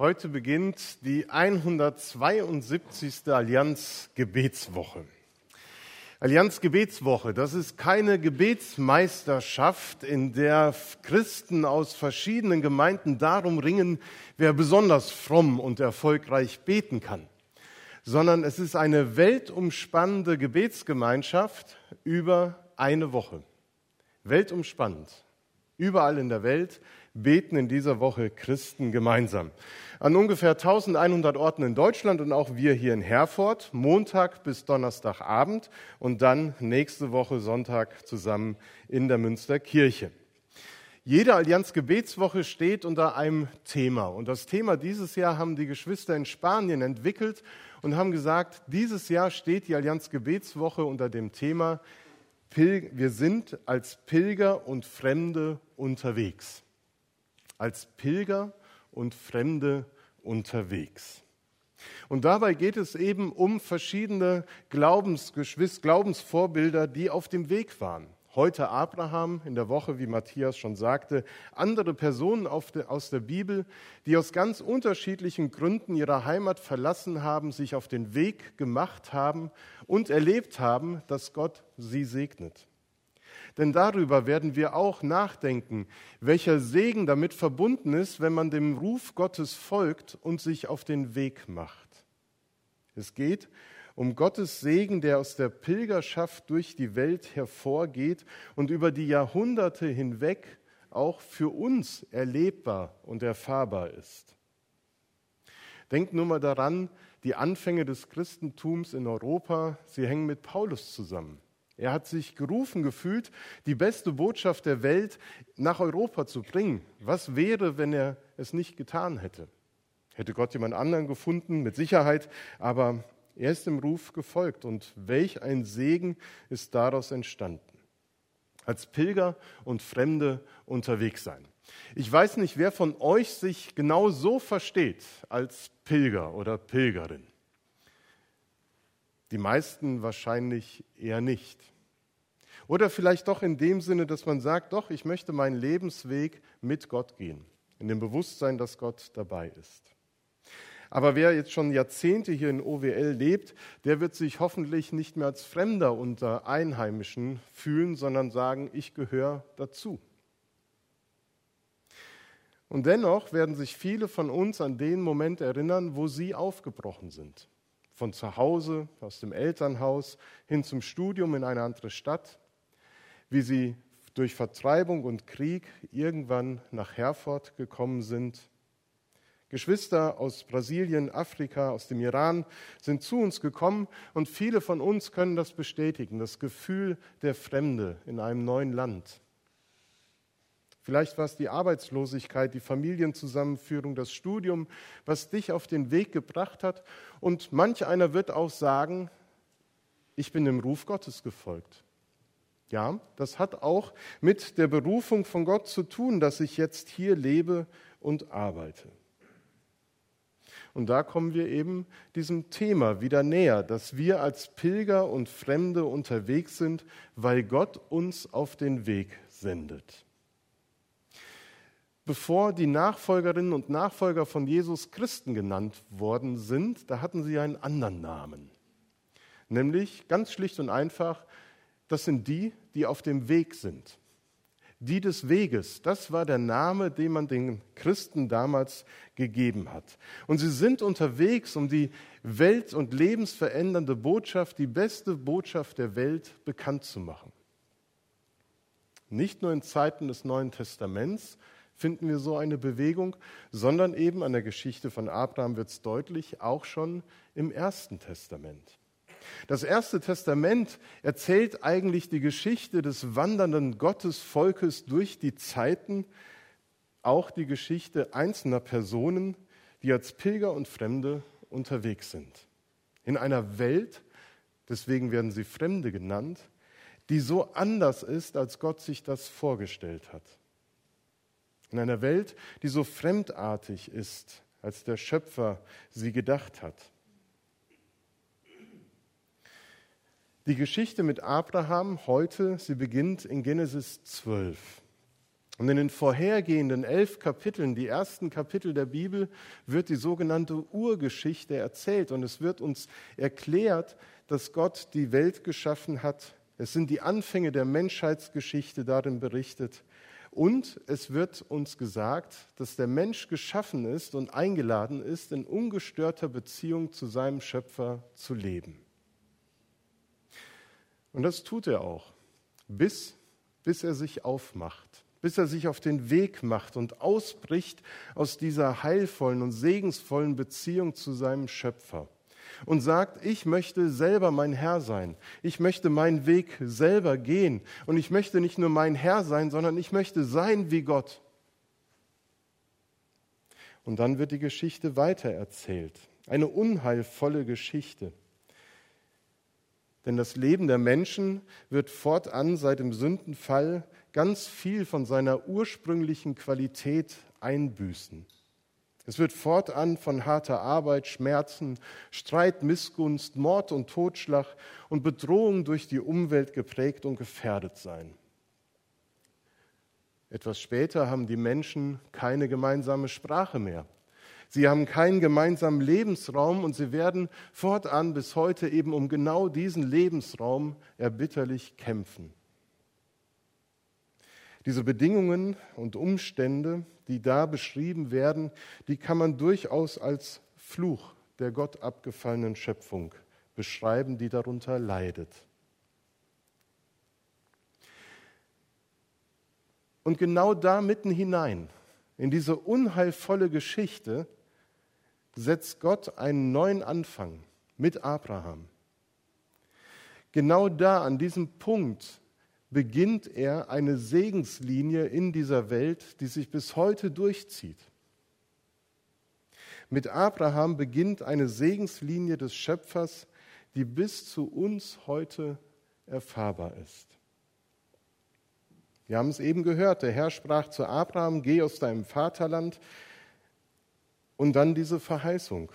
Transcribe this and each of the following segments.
Heute beginnt die 172. Allianz Gebetswoche. Allianz Gebetswoche, das ist keine Gebetsmeisterschaft, in der Christen aus verschiedenen Gemeinden darum ringen, wer besonders fromm und erfolgreich beten kann, sondern es ist eine weltumspannende Gebetsgemeinschaft über eine Woche. Weltumspannend. Überall in der Welt beten in dieser Woche Christen gemeinsam. An ungefähr 1100 Orten in Deutschland und auch wir hier in Herford, Montag bis Donnerstagabend und dann nächste Woche Sonntag zusammen in der Münsterkirche. Jede Allianz Gebetswoche steht unter einem Thema. Und das Thema dieses Jahr haben die Geschwister in Spanien entwickelt und haben gesagt, dieses Jahr steht die Allianz Gebetswoche unter dem Thema, wir sind als Pilger und Fremde unterwegs als Pilger und Fremde unterwegs. Und dabei geht es eben um verschiedene Glaubensgeschwister, Glaubensvorbilder, die auf dem Weg waren. Heute Abraham, in der Woche, wie Matthias schon sagte, andere Personen aus der Bibel, die aus ganz unterschiedlichen Gründen ihre Heimat verlassen haben, sich auf den Weg gemacht haben und erlebt haben, dass Gott sie segnet. Denn darüber werden wir auch nachdenken, welcher Segen damit verbunden ist, wenn man dem Ruf Gottes folgt und sich auf den Weg macht. Es geht um Gottes Segen, der aus der Pilgerschaft durch die Welt hervorgeht und über die Jahrhunderte hinweg auch für uns erlebbar und erfahrbar ist. Denkt nur mal daran, die Anfänge des Christentums in Europa, sie hängen mit Paulus zusammen. Er hat sich gerufen gefühlt, die beste Botschaft der Welt nach Europa zu bringen. Was wäre, wenn er es nicht getan hätte? Hätte Gott jemand anderen gefunden, mit Sicherheit, aber er ist dem Ruf gefolgt und welch ein Segen ist daraus entstanden. Als Pilger und Fremde unterwegs sein. Ich weiß nicht, wer von euch sich genau so versteht als Pilger oder Pilgerin. Die meisten wahrscheinlich eher nicht. Oder vielleicht doch in dem Sinne, dass man sagt, doch, ich möchte meinen Lebensweg mit Gott gehen, in dem Bewusstsein, dass Gott dabei ist. Aber wer jetzt schon Jahrzehnte hier in OWL lebt, der wird sich hoffentlich nicht mehr als Fremder unter Einheimischen fühlen, sondern sagen, ich gehöre dazu. Und dennoch werden sich viele von uns an den Moment erinnern, wo sie aufgebrochen sind von zu Hause, aus dem Elternhaus hin zum Studium in eine andere Stadt, wie sie durch Vertreibung und Krieg irgendwann nach Herford gekommen sind. Geschwister aus Brasilien, Afrika, aus dem Iran sind zu uns gekommen und viele von uns können das bestätigen, das Gefühl der Fremde in einem neuen Land. Vielleicht war es die Arbeitslosigkeit, die Familienzusammenführung, das Studium, was dich auf den Weg gebracht hat. Und manch einer wird auch sagen, ich bin dem Ruf Gottes gefolgt. Ja, das hat auch mit der Berufung von Gott zu tun, dass ich jetzt hier lebe und arbeite. Und da kommen wir eben diesem Thema wieder näher, dass wir als Pilger und Fremde unterwegs sind, weil Gott uns auf den Weg sendet bevor die Nachfolgerinnen und Nachfolger von Jesus Christen genannt worden sind, da hatten sie einen anderen Namen. Nämlich ganz schlicht und einfach, das sind die, die auf dem Weg sind. Die des Weges, das war der Name, den man den Christen damals gegeben hat. Und sie sind unterwegs, um die welt- und lebensverändernde Botschaft, die beste Botschaft der Welt bekannt zu machen. Nicht nur in Zeiten des Neuen Testaments, finden wir so eine Bewegung, sondern eben an der Geschichte von Abraham wird es deutlich, auch schon im Ersten Testament. Das Erste Testament erzählt eigentlich die Geschichte des wandernden Gottesvolkes durch die Zeiten, auch die Geschichte einzelner Personen, die als Pilger und Fremde unterwegs sind. In einer Welt, deswegen werden sie Fremde genannt, die so anders ist, als Gott sich das vorgestellt hat. In einer Welt, die so fremdartig ist, als der Schöpfer sie gedacht hat. Die Geschichte mit Abraham heute, sie beginnt in Genesis 12. Und in den vorhergehenden elf Kapiteln, die ersten Kapitel der Bibel, wird die sogenannte Urgeschichte erzählt. Und es wird uns erklärt, dass Gott die Welt geschaffen hat. Es sind die Anfänge der Menschheitsgeschichte darin berichtet. Und es wird uns gesagt, dass der Mensch geschaffen ist und eingeladen ist, in ungestörter Beziehung zu seinem Schöpfer zu leben. Und das tut er auch, bis, bis er sich aufmacht bis er sich auf den Weg macht und ausbricht aus dieser heilvollen und segensvollen Beziehung zu seinem Schöpfer und sagt, ich möchte selber mein Herr sein, ich möchte meinen Weg selber gehen und ich möchte nicht nur mein Herr sein, sondern ich möchte sein wie Gott. Und dann wird die Geschichte weitererzählt, eine unheilvolle Geschichte. Denn das Leben der Menschen wird fortan seit dem Sündenfall ganz viel von seiner ursprünglichen Qualität einbüßen. Es wird fortan von harter Arbeit, Schmerzen, Streit, Missgunst, Mord und Totschlag und Bedrohung durch die Umwelt geprägt und gefährdet sein. Etwas später haben die Menschen keine gemeinsame Sprache mehr. Sie haben keinen gemeinsamen Lebensraum und sie werden fortan bis heute eben um genau diesen Lebensraum erbitterlich kämpfen. Diese Bedingungen und Umstände, die da beschrieben werden, die kann man durchaus als Fluch der Gott abgefallenen Schöpfung beschreiben, die darunter leidet. Und genau da mitten hinein, in diese unheilvolle Geschichte, setzt Gott einen neuen Anfang mit Abraham. Genau da, an diesem Punkt, beginnt er eine Segenslinie in dieser Welt, die sich bis heute durchzieht. Mit Abraham beginnt eine Segenslinie des Schöpfers, die bis zu uns heute erfahrbar ist. Wir haben es eben gehört, der Herr sprach zu Abraham, geh aus deinem Vaterland und dann diese Verheißung.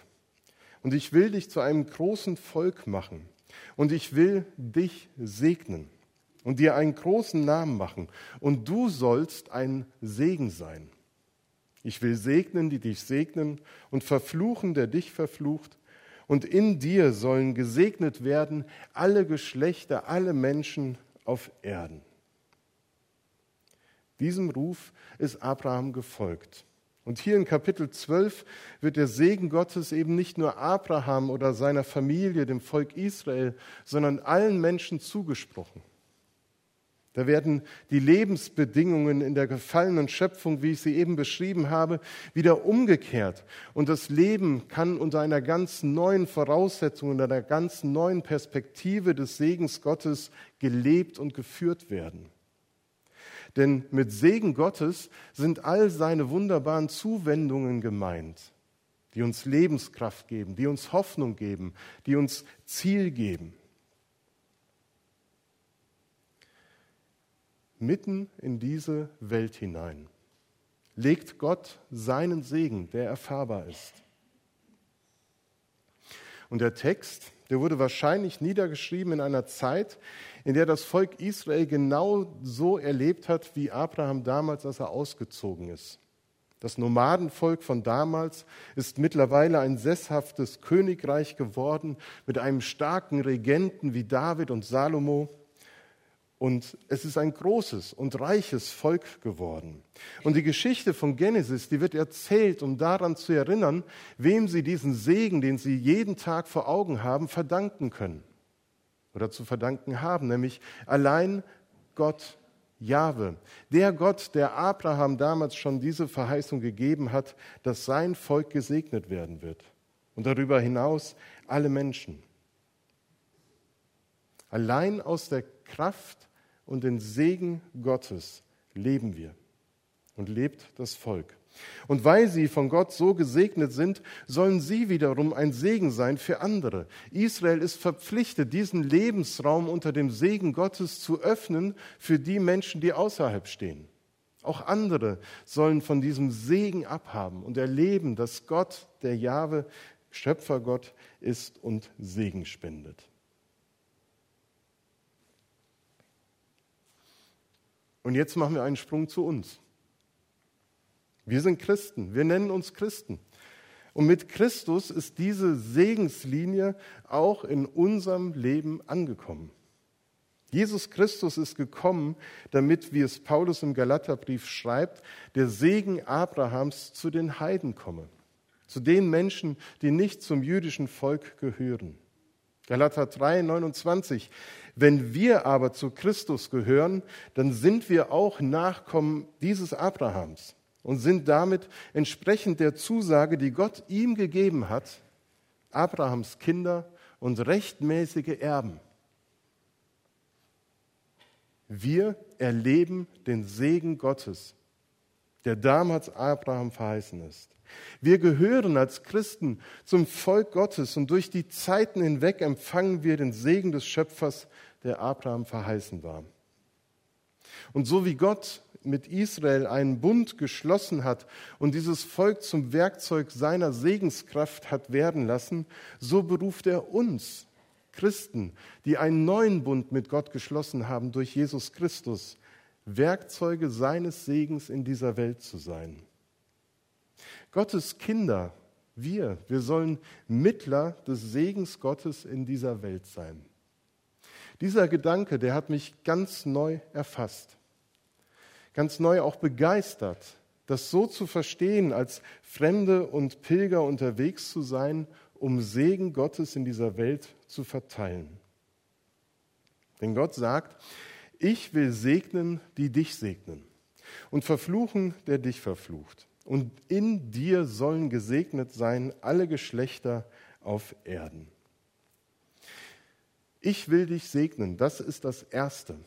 Und ich will dich zu einem großen Volk machen und ich will dich segnen und dir einen großen Namen machen. Und du sollst ein Segen sein. Ich will segnen, die dich segnen, und verfluchen, der dich verflucht. Und in dir sollen gesegnet werden alle Geschlechter, alle Menschen auf Erden. Diesem Ruf ist Abraham gefolgt. Und hier in Kapitel 12 wird der Segen Gottes eben nicht nur Abraham oder seiner Familie, dem Volk Israel, sondern allen Menschen zugesprochen. Da werden die Lebensbedingungen in der gefallenen Schöpfung, wie ich sie eben beschrieben habe, wieder umgekehrt. Und das Leben kann unter einer ganz neuen Voraussetzung, unter einer ganz neuen Perspektive des Segens Gottes gelebt und geführt werden. Denn mit Segen Gottes sind all seine wunderbaren Zuwendungen gemeint, die uns Lebenskraft geben, die uns Hoffnung geben, die uns Ziel geben. Mitten in diese Welt hinein legt Gott seinen Segen, der erfahrbar ist. Und der Text, der wurde wahrscheinlich niedergeschrieben in einer Zeit, in der das Volk Israel genau so erlebt hat, wie Abraham damals, als er ausgezogen ist. Das Nomadenvolk von damals ist mittlerweile ein sesshaftes Königreich geworden mit einem starken Regenten wie David und Salomo. Und es ist ein großes und reiches Volk geworden. Und die Geschichte von Genesis, die wird erzählt, um daran zu erinnern, wem sie diesen Segen, den sie jeden Tag vor Augen haben, verdanken können. Oder zu verdanken haben, nämlich allein Gott Jahwe, der Gott, der Abraham damals schon diese Verheißung gegeben hat, dass sein Volk gesegnet werden wird. Und darüber hinaus alle Menschen. Allein aus der Kraft und den Segen Gottes leben wir und lebt das Volk. Und weil sie von Gott so gesegnet sind, sollen sie wiederum ein Segen sein für andere. Israel ist verpflichtet, diesen Lebensraum unter dem Segen Gottes zu öffnen für die Menschen, die außerhalb stehen. Auch andere sollen von diesem Segen abhaben und erleben, dass Gott, der Jahwe, Schöpfergott ist und Segen spendet. Und jetzt machen wir einen Sprung zu uns. Wir sind Christen, wir nennen uns Christen. Und mit Christus ist diese Segenslinie auch in unserem Leben angekommen. Jesus Christus ist gekommen, damit, wie es Paulus im Galaterbrief schreibt, der Segen Abrahams zu den Heiden komme, zu den Menschen, die nicht zum jüdischen Volk gehören. Galater 3, 29. Wenn wir aber zu Christus gehören, dann sind wir auch Nachkommen dieses Abrahams und sind damit entsprechend der Zusage, die Gott ihm gegeben hat, Abrahams Kinder und rechtmäßige Erben. Wir erleben den Segen Gottes, der damals Abraham verheißen ist. Wir gehören als Christen zum Volk Gottes und durch die Zeiten hinweg empfangen wir den Segen des Schöpfers, der Abraham verheißen war. Und so wie Gott mit Israel einen Bund geschlossen hat und dieses Volk zum Werkzeug seiner Segenskraft hat werden lassen, so beruft er uns, Christen, die einen neuen Bund mit Gott geschlossen haben durch Jesus Christus, Werkzeuge seines Segens in dieser Welt zu sein. Gottes Kinder, wir, wir sollen Mittler des Segens Gottes in dieser Welt sein. Dieser Gedanke, der hat mich ganz neu erfasst, ganz neu auch begeistert, das so zu verstehen, als Fremde und Pilger unterwegs zu sein, um Segen Gottes in dieser Welt zu verteilen. Denn Gott sagt, ich will segnen, die dich segnen, und verfluchen, der dich verflucht und in dir sollen gesegnet sein alle Geschlechter auf Erden. Ich will dich segnen, das ist das Erste.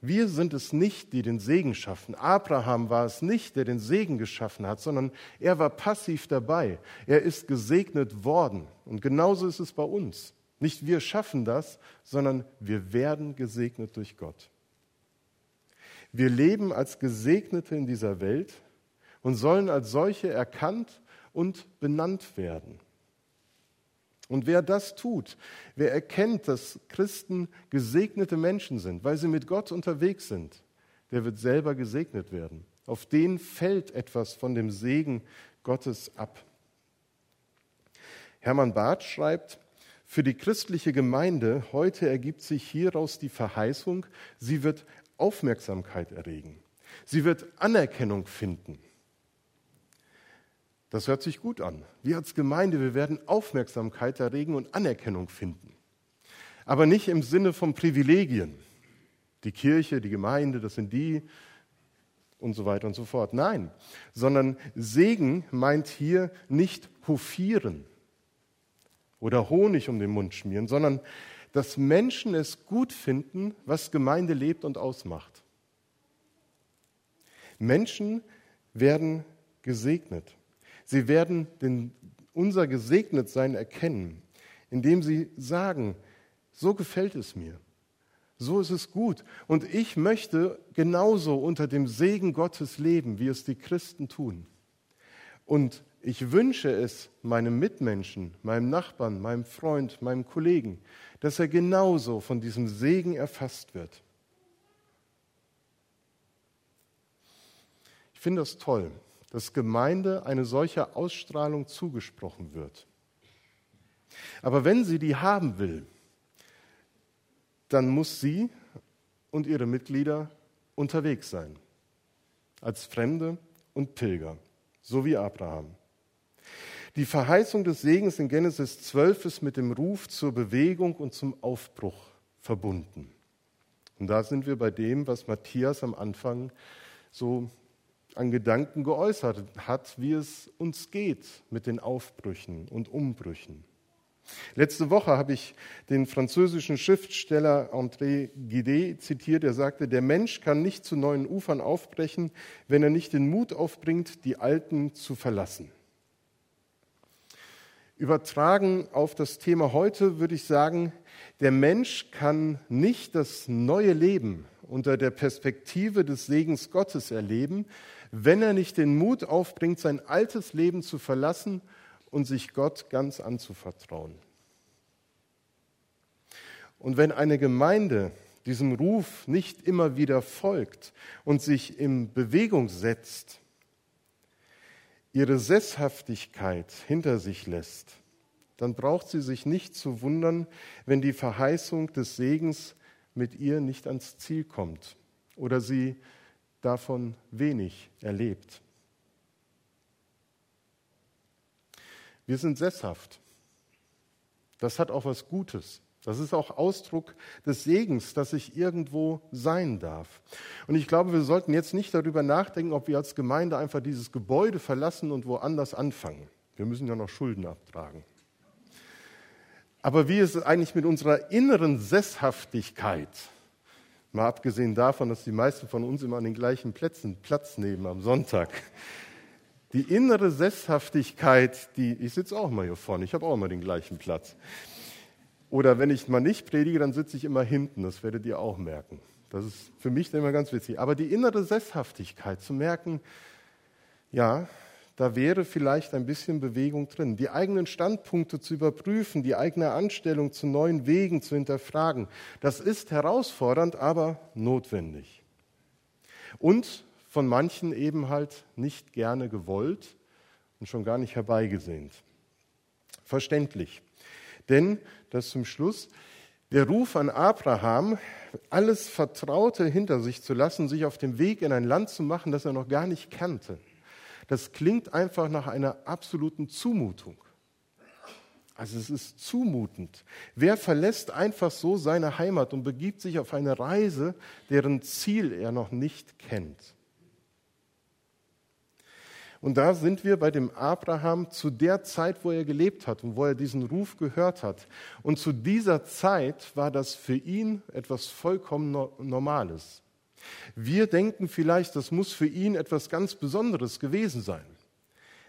Wir sind es nicht, die den Segen schaffen. Abraham war es nicht, der den Segen geschaffen hat, sondern er war passiv dabei. Er ist gesegnet worden. Und genauso ist es bei uns. Nicht wir schaffen das, sondern wir werden gesegnet durch Gott. Wir leben als Gesegnete in dieser Welt und sollen als solche erkannt und benannt werden. Und wer das tut, wer erkennt, dass Christen gesegnete Menschen sind, weil sie mit Gott unterwegs sind, der wird selber gesegnet werden. Auf den fällt etwas von dem Segen Gottes ab. Hermann Barth schreibt, für die christliche Gemeinde heute ergibt sich hieraus die Verheißung, sie wird Aufmerksamkeit erregen. Sie wird Anerkennung finden. Das hört sich gut an. Wir als Gemeinde, wir werden Aufmerksamkeit erregen und Anerkennung finden. Aber nicht im Sinne von Privilegien. Die Kirche, die Gemeinde, das sind die und so weiter und so fort. Nein, sondern Segen meint hier nicht hofieren oder Honig um den Mund schmieren, sondern dass Menschen es gut finden, was Gemeinde lebt und ausmacht. Menschen werden gesegnet. Sie werden den, unser Gesegnetsein erkennen, indem sie sagen, so gefällt es mir, so ist es gut. Und ich möchte genauso unter dem Segen Gottes leben, wie es die Christen tun. Und ich wünsche es meinem Mitmenschen, meinem Nachbarn, meinem Freund, meinem Kollegen, dass er genauso von diesem Segen erfasst wird. Ich finde das toll dass Gemeinde eine solche Ausstrahlung zugesprochen wird. Aber wenn sie die haben will, dann muss sie und ihre Mitglieder unterwegs sein, als Fremde und Pilger, so wie Abraham. Die Verheißung des Segens in Genesis 12 ist mit dem Ruf zur Bewegung und zum Aufbruch verbunden. Und da sind wir bei dem, was Matthias am Anfang so an Gedanken geäußert hat, wie es uns geht mit den Aufbrüchen und Umbrüchen. Letzte Woche habe ich den französischen Schriftsteller André Guidet zitiert. Er sagte, der Mensch kann nicht zu neuen Ufern aufbrechen, wenn er nicht den Mut aufbringt, die alten zu verlassen. Übertragen auf das Thema heute würde ich sagen, der Mensch kann nicht das neue Leben unter der Perspektive des Segens Gottes erleben, wenn er nicht den Mut aufbringt, sein altes Leben zu verlassen und sich Gott ganz anzuvertrauen. Und wenn eine Gemeinde diesem Ruf nicht immer wieder folgt und sich in Bewegung setzt, ihre Sesshaftigkeit hinter sich lässt, dann braucht sie sich nicht zu wundern, wenn die Verheißung des Segens mit ihr nicht ans Ziel kommt oder sie davon wenig erlebt. Wir sind sesshaft. Das hat auch was Gutes. Das ist auch Ausdruck des Segens, dass ich irgendwo sein darf. Und ich glaube, wir sollten jetzt nicht darüber nachdenken, ob wir als Gemeinde einfach dieses Gebäude verlassen und woanders anfangen. Wir müssen ja noch Schulden abtragen. Aber wie ist es eigentlich mit unserer inneren Sesshaftigkeit? Mal abgesehen davon, dass die meisten von uns immer an den gleichen Plätzen Platz nehmen am Sonntag. Die innere Sesshaftigkeit, die, ich sitze auch mal hier vorne, ich habe auch immer den gleichen Platz. Oder wenn ich mal nicht predige, dann sitze ich immer hinten. Das werdet ihr auch merken. Das ist für mich immer ganz witzig. Aber die innere Sesshaftigkeit zu merken, ja, da wäre vielleicht ein bisschen Bewegung drin. Die eigenen Standpunkte zu überprüfen, die eigene Anstellung zu neuen Wegen zu hinterfragen, das ist herausfordernd, aber notwendig. Und von manchen eben halt nicht gerne gewollt und schon gar nicht herbeigesehnt. Verständlich. Denn, das zum Schluss, der Ruf an Abraham, alles Vertraute hinter sich zu lassen, sich auf dem Weg in ein Land zu machen, das er noch gar nicht kannte, das klingt einfach nach einer absoluten Zumutung. Also es ist zumutend. Wer verlässt einfach so seine Heimat und begibt sich auf eine Reise, deren Ziel er noch nicht kennt? Und da sind wir bei dem Abraham zu der Zeit, wo er gelebt hat und wo er diesen Ruf gehört hat. Und zu dieser Zeit war das für ihn etwas vollkommen Normales. Wir denken vielleicht, das muss für ihn etwas ganz Besonderes gewesen sein.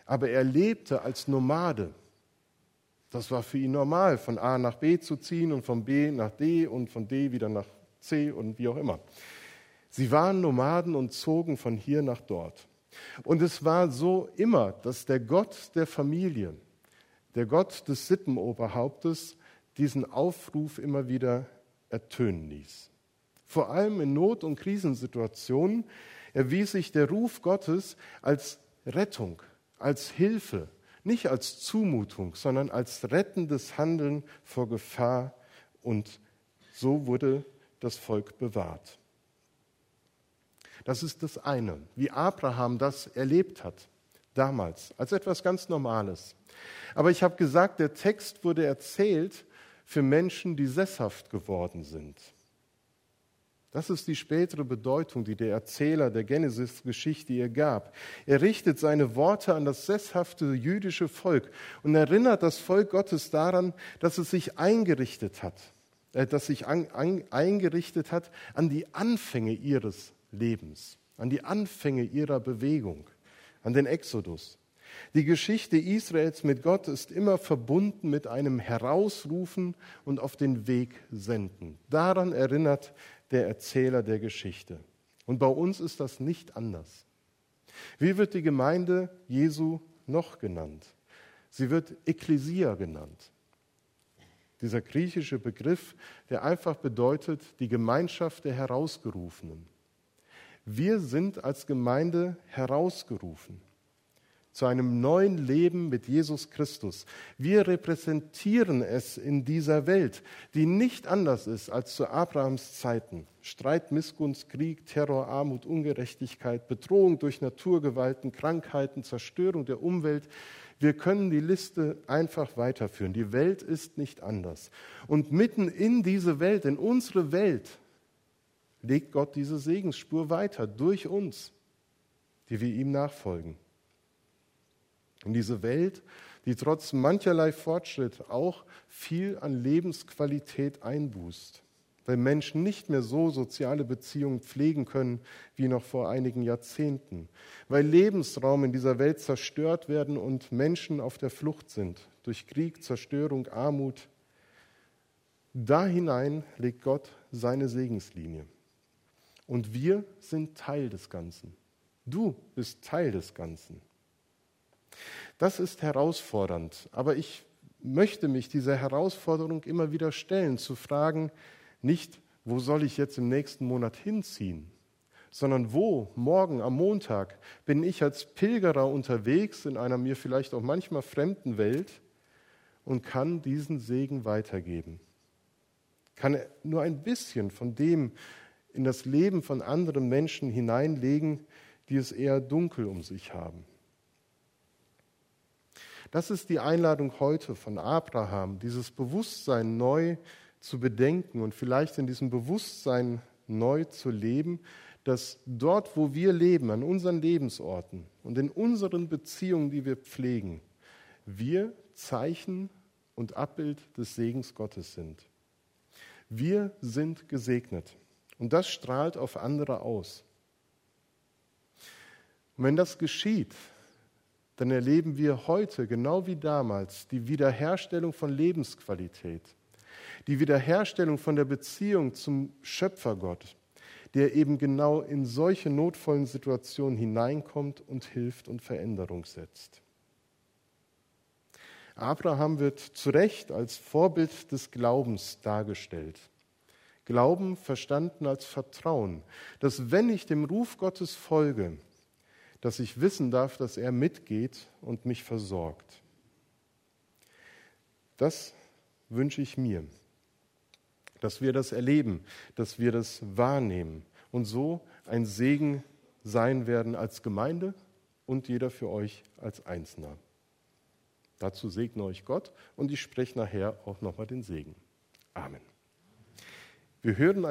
Aber er lebte als Nomade. Das war für ihn normal, von A nach B zu ziehen und von B nach D und von D wieder nach C und wie auch immer. Sie waren Nomaden und zogen von hier nach dort. Und es war so immer, dass der Gott der Familie, der Gott des Sippenoberhauptes, diesen Aufruf immer wieder ertönen ließ. Vor allem in Not- und Krisensituationen erwies sich der Ruf Gottes als Rettung, als Hilfe, nicht als Zumutung, sondern als rettendes Handeln vor Gefahr. Und so wurde das Volk bewahrt. Das ist das eine, wie Abraham das erlebt hat, damals, als etwas ganz Normales. Aber ich habe gesagt, der Text wurde erzählt für Menschen, die sesshaft geworden sind. Das ist die spätere Bedeutung, die der Erzähler der Genesis-Geschichte ihr gab. Er richtet seine Worte an das sesshafte jüdische Volk und erinnert das Volk Gottes daran, dass es sich eingerichtet hat, äh, dass sich an, an, eingerichtet hat an die Anfänge ihres Lebens, an die Anfänge ihrer Bewegung, an den Exodus. Die Geschichte Israels mit Gott ist immer verbunden mit einem Herausrufen und auf den Weg senden. Daran erinnert der Erzähler der Geschichte. Und bei uns ist das nicht anders. Wie wird die Gemeinde Jesu noch genannt? Sie wird Ekklesia genannt. Dieser griechische Begriff, der einfach bedeutet die Gemeinschaft der Herausgerufenen. Wir sind als Gemeinde herausgerufen zu einem neuen Leben mit Jesus Christus. Wir repräsentieren es in dieser Welt, die nicht anders ist als zu Abrahams Zeiten. Streit, Missgunst, Krieg, Terror, Armut, Ungerechtigkeit, Bedrohung durch Naturgewalten, Krankheiten, Zerstörung der Umwelt. Wir können die Liste einfach weiterführen. Die Welt ist nicht anders. Und mitten in diese Welt, in unsere Welt, legt Gott diese Segensspur weiter durch uns, die wir ihm nachfolgen. In diese Welt, die trotz mancherlei Fortschritt auch viel an Lebensqualität einbußt, weil Menschen nicht mehr so soziale Beziehungen pflegen können wie noch vor einigen Jahrzehnten, weil Lebensraum in dieser Welt zerstört werden und Menschen auf der Flucht sind durch Krieg, Zerstörung, Armut. Da hinein legt Gott seine Segenslinie. Und wir sind Teil des Ganzen. Du bist Teil des Ganzen. Das ist herausfordernd, aber ich möchte mich dieser Herausforderung immer wieder stellen, zu fragen, nicht, wo soll ich jetzt im nächsten Monat hinziehen, sondern wo, morgen am Montag, bin ich als Pilgerer unterwegs in einer mir vielleicht auch manchmal fremden Welt und kann diesen Segen weitergeben. Kann nur ein bisschen von dem in das Leben von anderen Menschen hineinlegen, die es eher dunkel um sich haben. Das ist die Einladung heute von Abraham, dieses Bewusstsein neu zu bedenken und vielleicht in diesem Bewusstsein neu zu leben, dass dort, wo wir leben, an unseren Lebensorten und in unseren Beziehungen, die wir pflegen, wir Zeichen und Abbild des Segens Gottes sind. Wir sind gesegnet und das strahlt auf andere aus. Und wenn das geschieht, dann erleben wir heute, genau wie damals, die Wiederherstellung von Lebensqualität, die Wiederherstellung von der Beziehung zum Schöpfergott, der eben genau in solche notvollen Situationen hineinkommt und hilft und Veränderung setzt. Abraham wird zu Recht als Vorbild des Glaubens dargestellt. Glauben verstanden als Vertrauen, dass wenn ich dem Ruf Gottes folge, dass ich wissen darf, dass er mitgeht und mich versorgt. Das wünsche ich mir, dass wir das erleben, dass wir das wahrnehmen und so ein Segen sein werden als Gemeinde und jeder für euch als Einzelner. Dazu segne euch Gott und ich spreche nachher auch nochmal den Segen. Amen. Wir hören